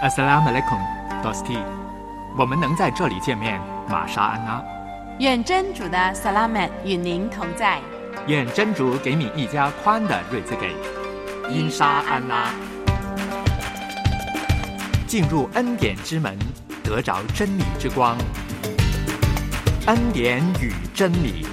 Assalamualaikum, Dosti。我们能在这里见面，玛莎安娜。愿真主的萨拉曼与您同在。愿真主给你一家宽的瑞兹给。因沙安拉。进入恩典之门，得着真理之光。恩典与真理。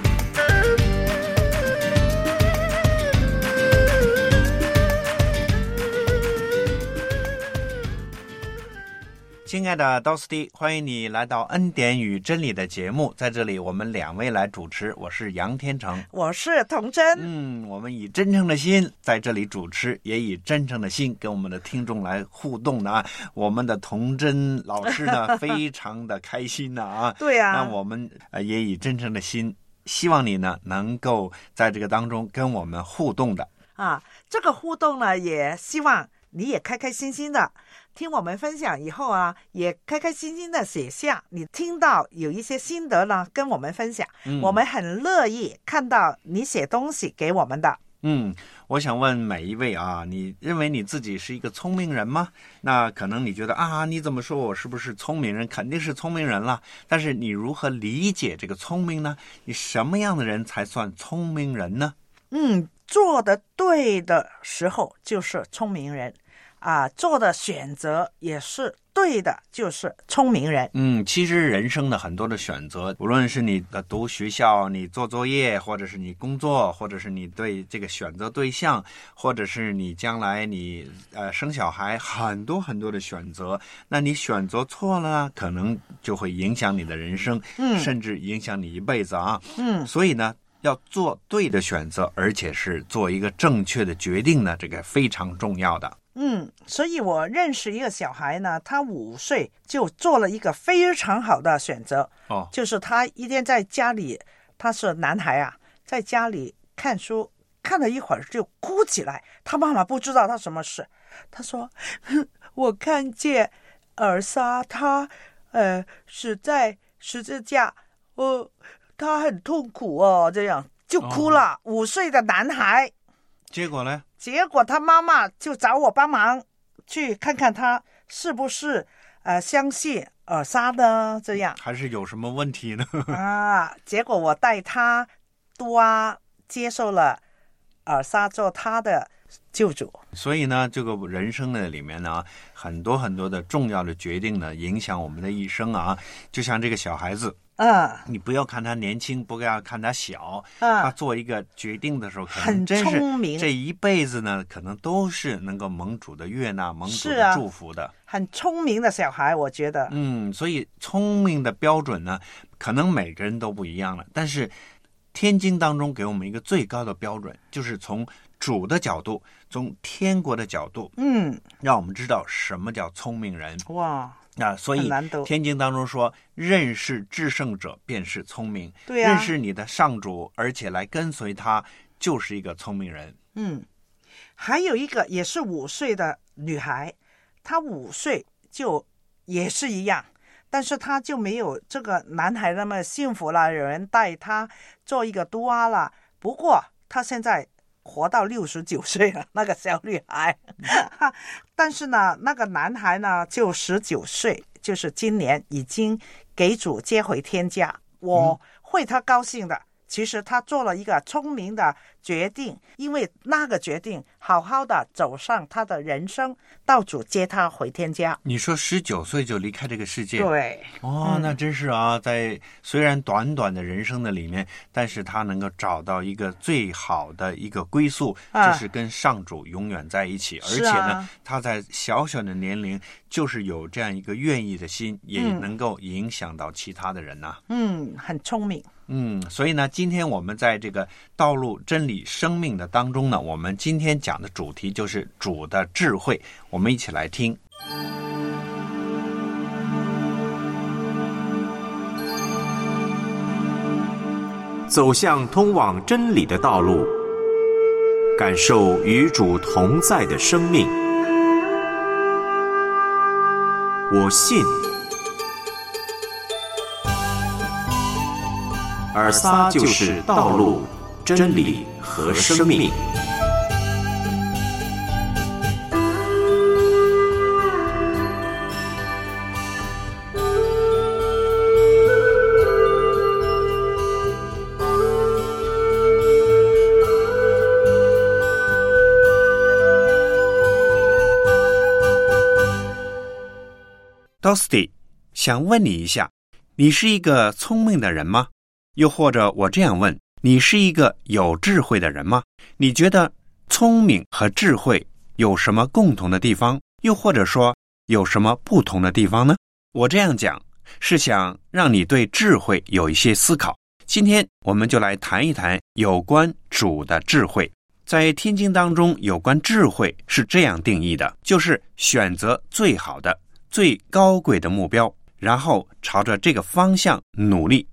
亲爱的 Dosti，欢迎你来到《恩典与真理》的节目。在这里，我们两位来主持，我是杨天成，我是童真。嗯，我们以真诚的心在这里主持，也以真诚的心跟我们的听众来互动的啊。我们的童真老师呢，非常的开心的啊。对呀、那我们呃也以真诚的心，希望你呢能够在这个当中跟我们互动的。啊，这个互动呢，也希望你也开开心心的听我们分享以后啊，也开开心心的写下你听到有一些心得呢，跟我们分享。嗯我们很乐意看到你写东西给我们的。嗯，我想问每一位啊，你认为你自己是一个聪明人吗？那可能你觉得啊，你怎么说我是不是聪明人？肯定是聪明人了。但是你如何理解这个聪明呢？你什么样的人才算聪明人呢？嗯，做的对的时候就是聪明人，啊，做的选择也是对的，就是聪明人。嗯，其实人生的很多的选择，无论是你的读学校、你做作业，或者是你工作，或者是你对这个选择对象，或者是你将来你呃生小孩，很多很多的选择。那你选择错了，可能就会影响你的人生，嗯甚至影响你一辈子啊。嗯所以呢，要做对的选择，而且是做一个正确的决定呢，这个非常重要的。嗯，所以我认识一个小孩呢，他五岁就做了一个非常好的选择，哦，就是他一天在家里，他是男孩啊，在家里看书，看了一会儿就哭起来。他妈妈不知道他什么事，他说：“哼 我看见尔莎她呃死在十字架，呃，他很痛苦哦，这样就哭了。五岁的男孩。结果呢？结果他妈妈就找我帮忙去看看他是不是呃相信尔莎呢？这样还是有什么问题呢？啊，结果我带他多啊接受了尔莎做他的救主。所以呢，这个人生的里面呢，很多很多的重要的决定呢，影响我们的一生啊。就像这个小孩子，嗯你不要看他年轻，不要看他小，他嗯，做一个决定的时候，很聪明这一辈子呢，可能都是能够蒙主的悦纳、蒙主的祝福的。很聪明的小孩，我觉得。嗯，所以聪明的标准呢，可能每个人都不一样了。但是天经当中给我们一个最高的标准，就是从主的角度，从天国的角度，嗯，让我们知道什么叫聪明人哇，啊。所以天经当中说，认识至圣者便是聪明，对呀、认识你的上主，而且来跟随他，就是一个聪明人。嗯，还有一个也是五岁的女孩，她五岁就也是一样，但是她就没有这个男孩那么幸福了，有人带她做一个多阿了。不过她现在活到六十九 岁了，那个小女孩，但是呢，那个男孩呢就十九岁，就是今年已经给主接回天家，我会他高兴的。其实他做了一个聪明的决定，因为那个决定好好的走上他的人生，道主接他回天家。你说十九岁就离开这个世界，对，哦，嗯那真是啊，在虽然短短的人生的里面，但是他能够找到一个最好的一个归宿，啊就是跟上主永远在一起。而且呢啊，他在小小的年龄，就是有这样一个愿意的心，也嗯能够影响到其他的人呐、嗯，很聪明。嗯，所以呢，今天我们在这个道路、真理、生命的当中呢，我们今天讲的主题就是主的智慧，我们一起来听。走向通往真理的道路，感受与主同在的生命。我信，尔撒就是道路、真理和生命。Dosty 想问你一下你是一个聪明的人吗？又或者我这样问你是一个有智慧的人吗？你觉得聪明和智慧有什么共同的地方？又或者说有什么不同的地方呢？我这样讲是想让你对智慧有一些思考。今天我们就来谈一谈有关主的智慧。在天经当中，有关智慧是这样定义的：就是选择最好的、最高贵的目标，然后朝着这个方向努力，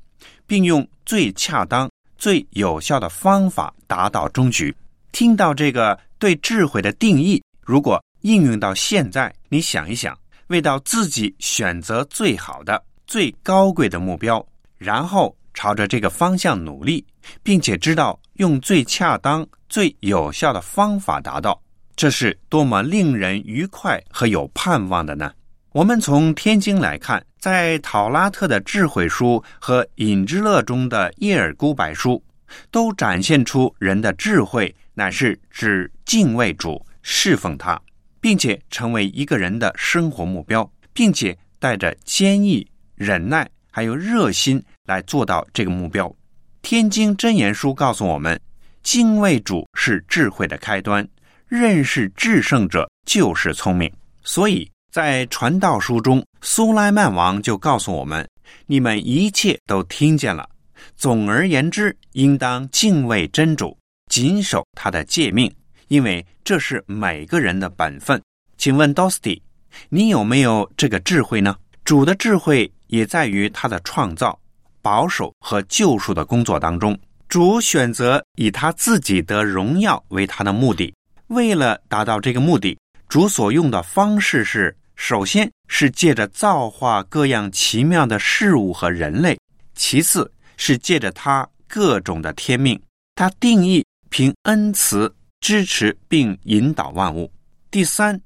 并用最恰当、最有效的方法达到终局。听到这个对智慧的定义，如果应用到现在，你想一想，为到自己选择最好的、最高贵的目标，然后。朝着这个方向努力，并且知道用最恰当、最有效的方法达到，这是多么令人愉快和有盼望的呢？我们从天经来看，在陶拉特的智慧书和隐之乐中的叶尔孤白书，都展现出人的智慧乃是指敬畏主、侍奉他，并且成为一个人的生活目标，并且带着坚毅、忍耐还有热心。来做到这个目标，《天经真言书》告诉我们，敬畏主是智慧的开端，认识至圣者就是聪明。所以在传道书中，苏莱曼王就告诉我们：你们一切都听见了。总而言之，应当敬畏真主，谨守他的诫命，因为这是每个人的本分。请问 Dosty，你有没有这个智慧呢？主的智慧也在于他的创造。保守和救赎的工作当中，主选择以他自己得荣耀为他的目的。为了达到这个目的，主所用的方式是：首先是借着造化各样奇妙的事物和人类；其次是借着他各种的天命，他定义凭恩慈支持并引导万物；第三，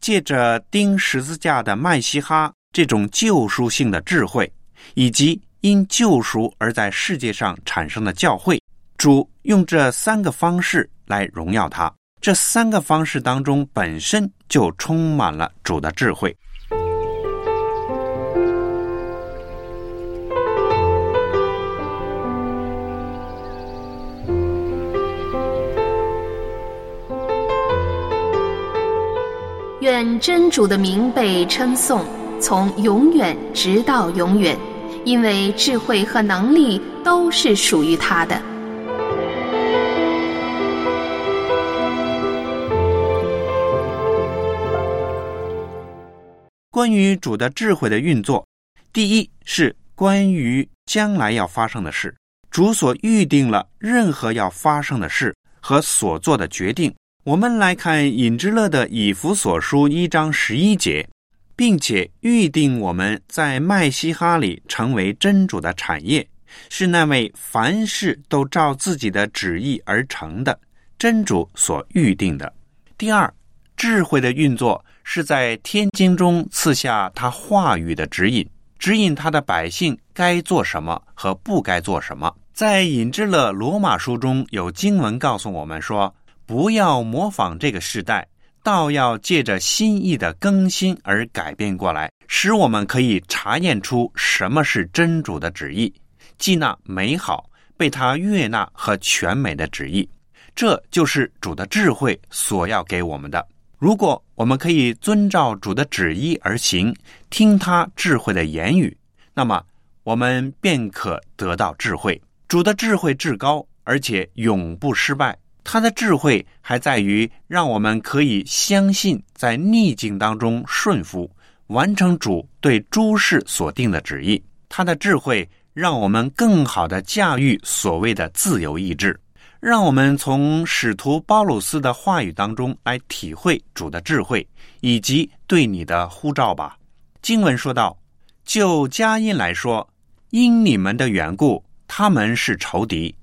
借着钉十字架的麦西哈这种救赎性的智慧，以及。因救赎而在世界上产生的教会，主用这三个方式来荣耀他。这三个方式当中，本身就充满了主的智慧。愿真主的名被称颂，从永远直到永远。因为智慧和能力都是属于他的。关于主的智慧的运作，第一是关于将来要发生的事，主所预定了任何要发生的事和所做的决定。我们来看尹之乐的以弗所书一章十一节。并且预定我们在麦西哈里成为真主的产业，是那位凡事都照自己的旨意而成的真主所预定的。第二，智慧的运作是在天经中赐下他话语的指引，指引他的百姓该做什么和不该做什么。在引致了罗马书中有经文告诉我们说：不要模仿这个时代。倒要借着心意的更新而改变过来，使我们可以查验出什么是真主的旨意，即那美好、被他悦纳和全美的旨意。这就是主的智慧所要给我们的。如果我们可以遵照主的旨意而行，听他智慧的言语，那么我们便可得到智慧。主的智慧至高，而且永不失败。他的智慧还在于让我们可以相信，在逆境当中顺服，完成主对诸事所定的旨意。他的智慧让我们更好的驾驭所谓的自由意志。让我们从使徒包鲁斯的话语当中来体会主的智慧以及对你的呼召吧。经文说道：“就佳音来说，因你们的缘故，他们是仇敌；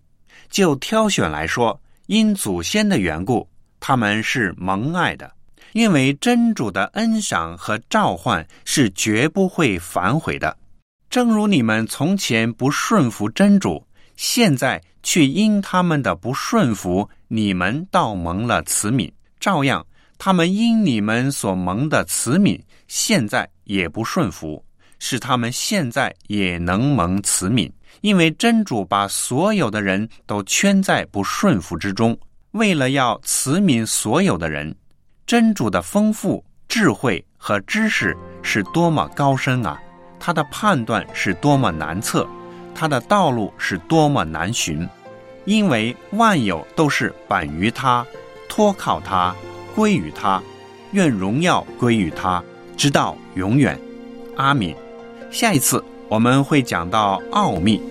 就挑选来说。”因祖先的缘故，他们是蒙爱的，因为真主的恩赏和召唤是绝不会反悔的。正如你们从前不顺服真主，现在却因他们的不顺服，你们倒蒙了慈悯；照样，他们因你们所蒙的慈悯，现在也不顺服，使他们现在也能蒙慈悯。因为真主把所有的人都圈在不顺服之中，为了要慈悯所有的人，真主的丰富智慧和知识是多么高深啊！他的判断是多么难测，他的道路是多么难寻。因为万有都是本于他，托靠他，归于他，愿荣耀归于他，直到永远。阿敏。下一次我们会讲到奥秘，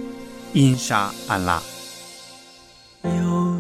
因沙安拉。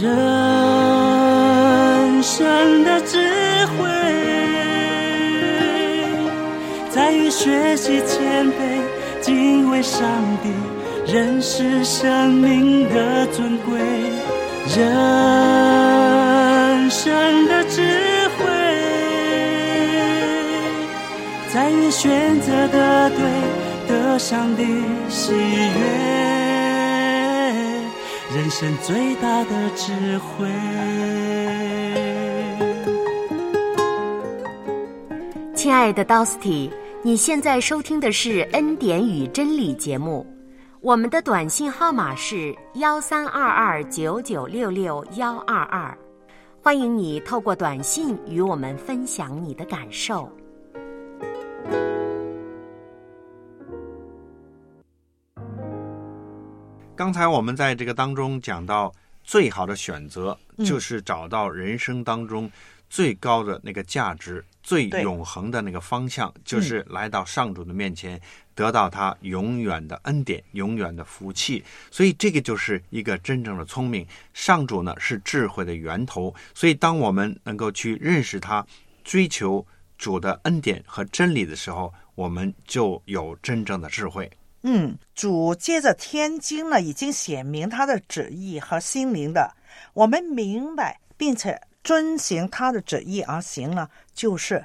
人生的智慧，在于学习谦卑，敬畏上帝，认识生命的尊贵。人生的智慧，在于选择的对，得上帝喜悦。人生最大的智慧。亲爱的 Dusty，你现在收听的是《恩典与真理》节目，我们的短信号码是幺三二二九九六六幺二二，欢迎你透过短信与我们分享你的感受。刚才我们在这个当中讲到，最好的选择就是找到人生当中最高的那个价值、最永恒的那个方向，就是来到上主的面前，得到他永远的恩典、永远的福气。所以，这个就是一个真正的聪明。上主呢是智慧的源头，所以当我们能够去认识他、追求主的恩典和真理的时候，我们就有真正的智慧。嗯，主接着天经呢，已经显明他的旨意和心灵的，我们明白并且遵行他的旨意而行呢，就是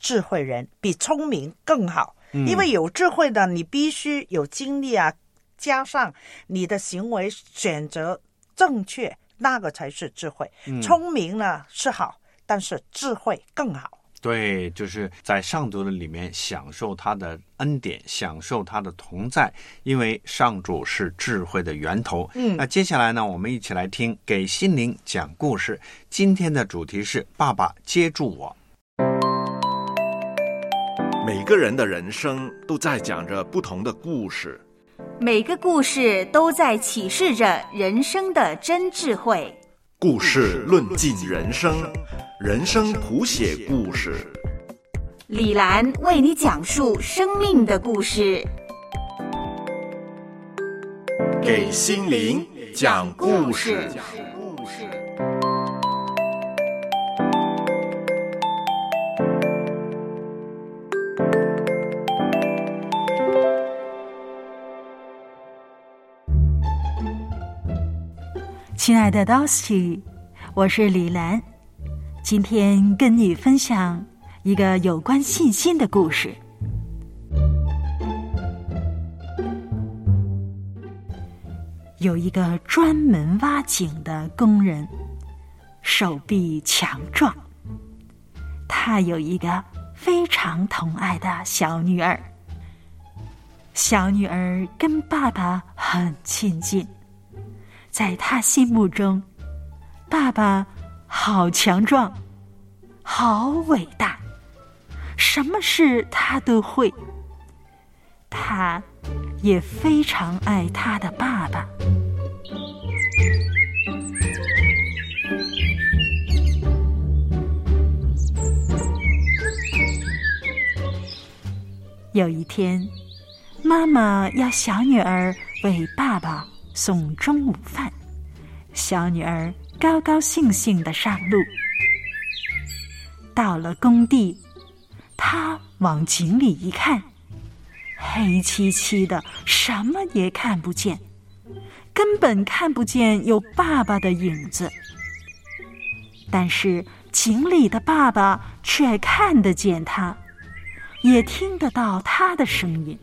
智慧人比聪明更好。因为有智慧的，你必须有经历啊，加上你的行为选择正确，那个才是智慧。聪明呢是好，但是智慧更好。对，就是在上主的里面享受他的恩典，享受他的同在，因为上主是智慧的源头。嗯，那接下来呢，我们一起来听给心灵讲故事。今天的主题是“爸爸接住我”。每个人的人生都在讲着不同的故事，每个故事都在启示着人生的真智慧。故事论尽人生。人生谱写故事，李兰为你讲述生命的故事，给心灵讲故事。亲爱的 Dusty，我是李兰。今天跟你分享一个有关信心的故事。有一个专门挖井的工人，手臂强壮。他有一个非常疼爱的小女儿。小女儿跟爸爸很亲近，在他心目中，爸爸。好强壮，好伟大，什么事他都会。他也非常爱他的爸爸。有一天，妈妈要小女儿为爸爸送中午饭，小女儿。高高兴兴的上路，到了工地，他往井里一看，黑漆漆的，什么也看不见，根本看不见有爸爸的影子。但是井里的爸爸却看得见他，也听得到他的声音。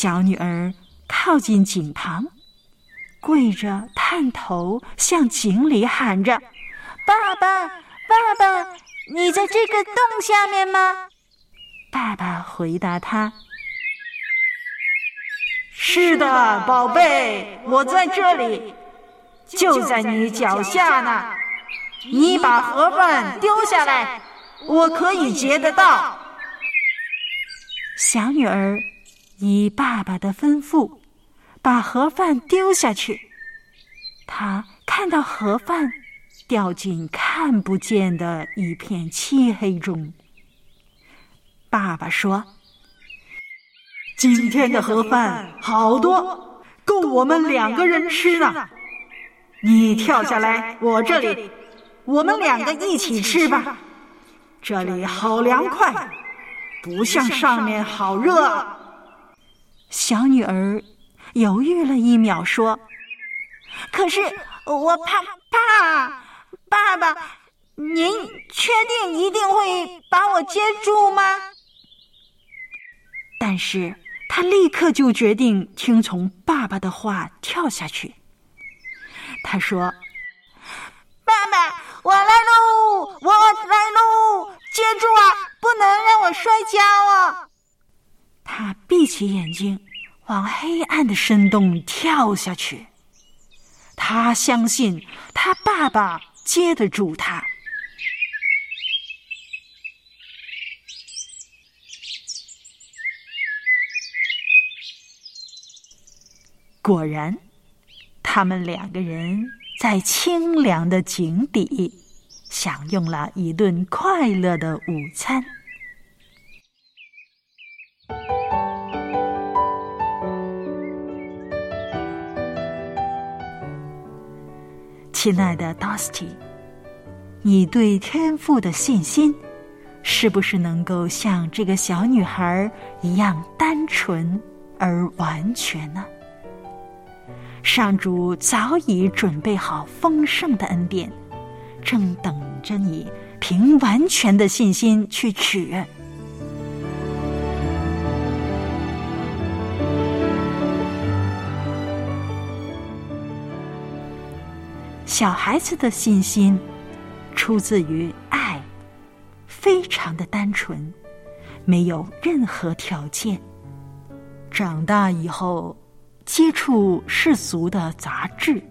小女儿靠近井旁，跪着探头向井里喊着：“爸爸，爸爸，你在这个洞下面吗？”爸爸回答他。是的，宝贝，我在这里，就在你脚下呢。你把盒饭丢下来，我可以接得到。小女儿依爸爸的吩咐，把盒饭丢下去。他看到盒饭掉进看不见的一片漆黑中。爸爸说。今天的盒饭好多，够我们两个人吃呢。你跳下来，我这里，我们两个一起吃吧。这里好凉快，不像上面好热。小女儿犹豫了一秒，说：“可是我怕怕，爸爸，您确定一定会把我接住吗？”但是。她立刻就决定听从爸爸的话跳下去。她说：“爸爸，我来喽，我来喽，接住啊，不能让我摔跤啊！”他闭起眼睛，往黑暗的深洞跳下去。他相信他爸爸接得住他。果然，他们两个人在清凉的井底享用了一顿快乐的午餐。亲爱的 Dusty，你对天赋的信心，是不是能够像这个小女孩一样单纯而完全呢？上主早已准备好丰盛的恩典，正等着你凭完全的信心去取。小孩子的信心出自于爱，非常的单纯，没有任何条件。长大以后。接触世俗的杂质，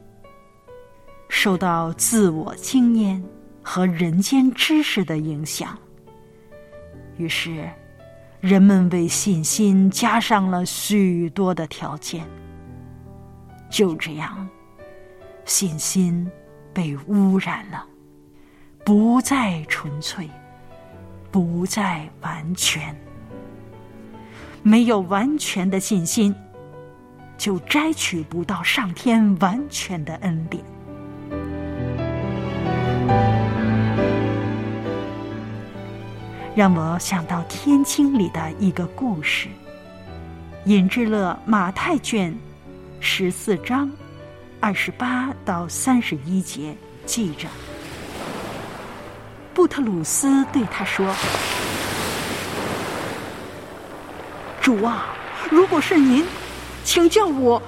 受到自我经验和人间知识的影响，于是人们为信心加上了许多的条件。就这样，信心被污染了，不再纯粹，不再完全，没有完全的信心。就摘取不到上天完全的恩典。让我想到《天经》里的一个故事，《引致了马太卷十四章二十八到三十一节记着，布特鲁斯对他说：“主啊，如果是您。”请叫我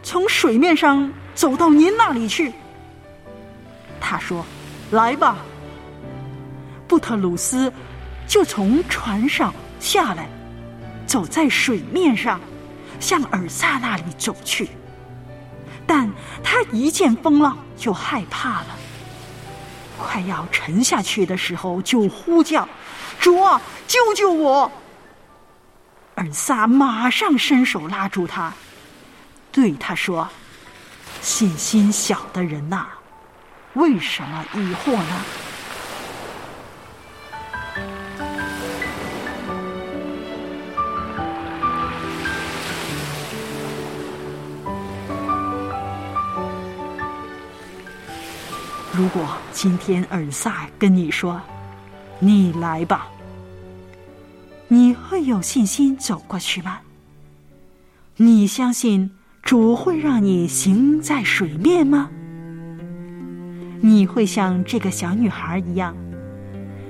从水面上走到您那里去。他说：“来吧。”布特鲁斯就从船上下来，走在水面上，向尔萨那里走去。但他一见风浪就害怕了，快要沉下去的时候就呼叫：“主啊，救救我！”尔萨马上伸手拉住他，对他说：“信心小的人呐，为什么疑惑呢？”如果今天尔萨跟你说：“你来吧”，你会有信心走过去吗？你相信主会让你行在水面吗？你会像这个小女孩一样，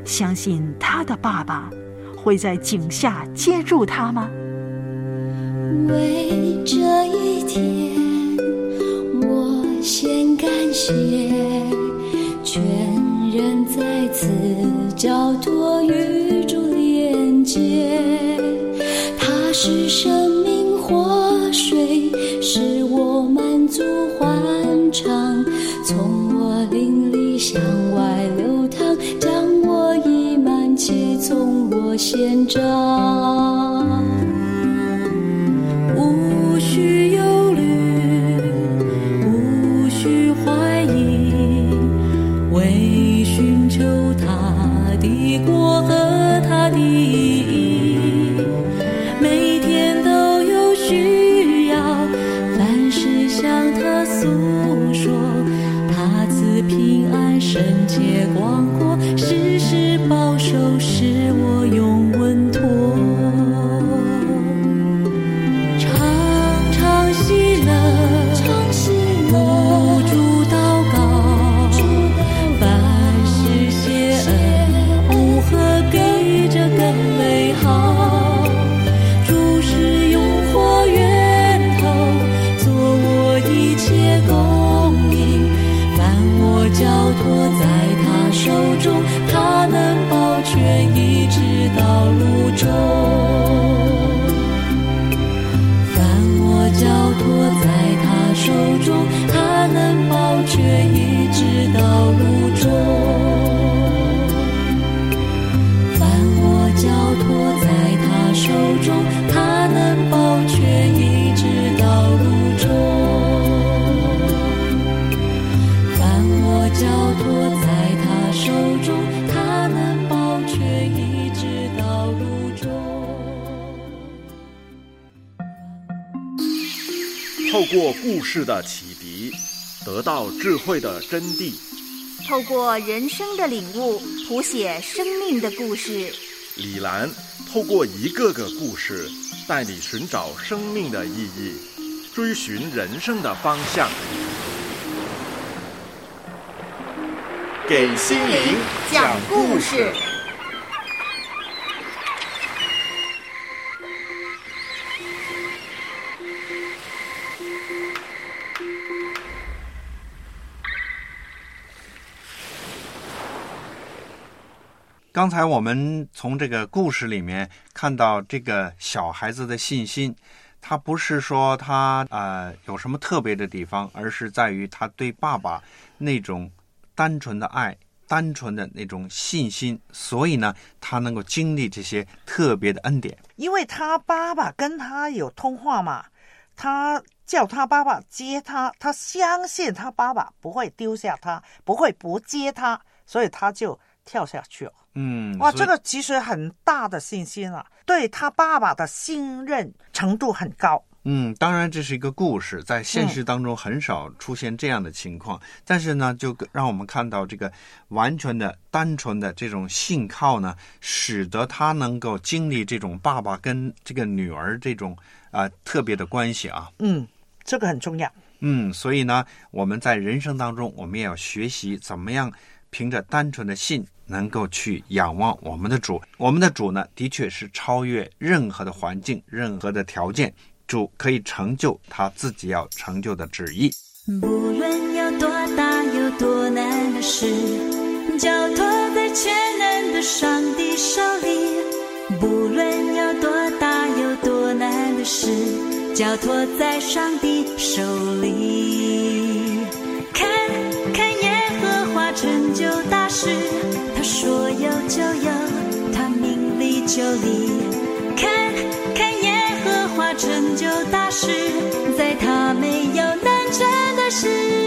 相信她的爸爸会在井下接住她吗？为这一天，我先感谢，全人在此交托与中连接，它是生命活水，使我满足欢畅，从我灵里向外流淌，将我溢满且从我献上。直到路中。故事的启迪，得到智慧的真谛。透过人生的领悟，谱写生命的故事。李兰透过一个个故事，带你寻找生命的意义，追寻人生的方向。给心灵讲故事。刚才我们从这个故事里面看到这个小孩子的信心，他不是说他呃有什么特别的地方，而是在于他对爸爸那种单纯的爱、单纯的那种信心，所以呢，他能够经历这些特别的恩典。因为他爸爸跟他有通话嘛，他叫他爸爸接他，他相信他爸爸不会丢下他，不会不接他，所以他就跳下去了。嗯，哇，这个其实很大的信心啊，对他爸爸的信任程度很高。嗯，当然这是一个故事，在现实当中很少出现这样的情况。但是呢，就让我们看到这个完全的、单纯的这种信靠呢，使得他能够经历这种爸爸跟这个女儿这种啊、呃特别的关系啊。嗯，这个很重要。嗯，所以呢，我们在人生当中，我们也要学习怎么样凭着单纯的信，能够去仰望我们的主。我们的主呢，的确是超越任何的环境、任何的条件，主可以成就他自己要成就的旨意。不论有多大有多难的事，交托在全能的上帝手里。不论有多大有多难的事，交托在上帝手里。里。看看耶和华成就大事，在他没有难成的事。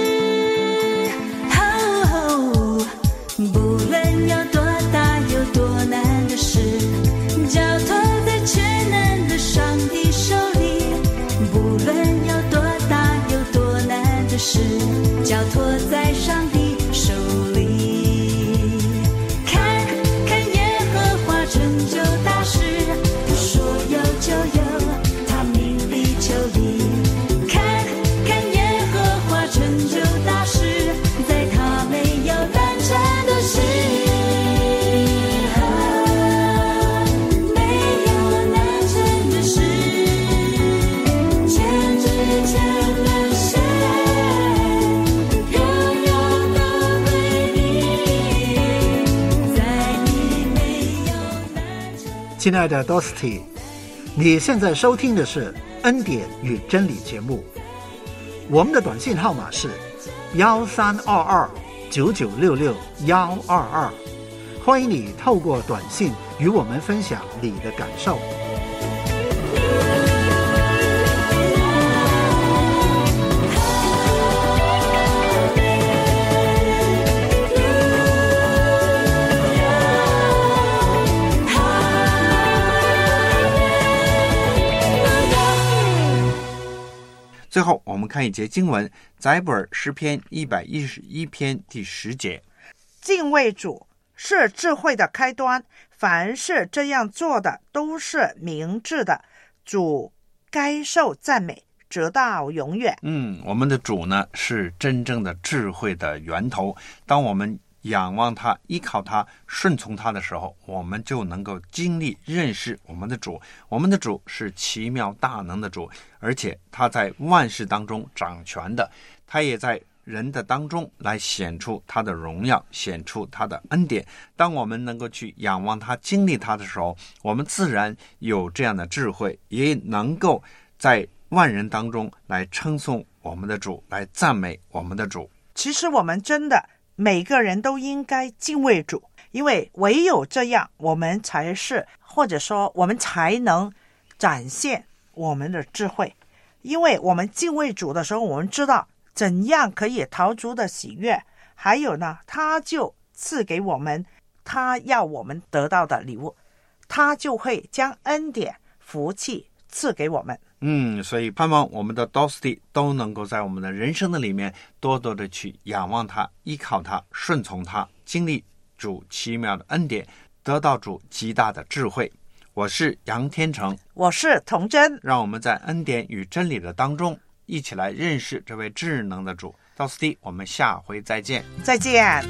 亲爱的 Dosty，你现在收听的是《恩典与真理》节目。我们的短信号码是幺三二二九九六六幺二二，欢迎你透过短信与我们分享你的感受。后，我们看一节经文，载布尔诗篇一百一十一篇第十节：敬畏主是智慧的开端，凡是这样做的都是明智的。主该受赞美，直到永远。嗯，我们的主呢是真正的智慧的源头。当我们仰望他、依靠他、顺从他的时候，我们就能够经历认识我们的主。我们的主是奇妙大能的主，而且他在万事当中掌权的，他也在人的当中来显出他的荣耀，显出他的恩典。当我们能够去仰望他、经历他的时候，我们自然有这样的智慧，也能够在万人当中来称颂我们的主，来赞美我们的主。其实我们真的。每个人都应该敬畏主，因为唯有这样，我们才是，或者说我们才能展现我们的智慧。因为我们敬畏主的时候，我们知道怎样可以逃出的喜悦，还有呢，他就赐给我们他要我们得到的礼物，他就会将恩典、福气赐给我们。嗯，所以盼望我们的 Dosty 都能够在我们的人生的里面多多的去仰望他、依靠他、顺从他，经历主奇妙的恩典，得到主极大的智慧。我是杨天成，我是童真，让我们在恩典与真理的当中一起来认识这位智能的主 Dosty。我们下回再见，再见。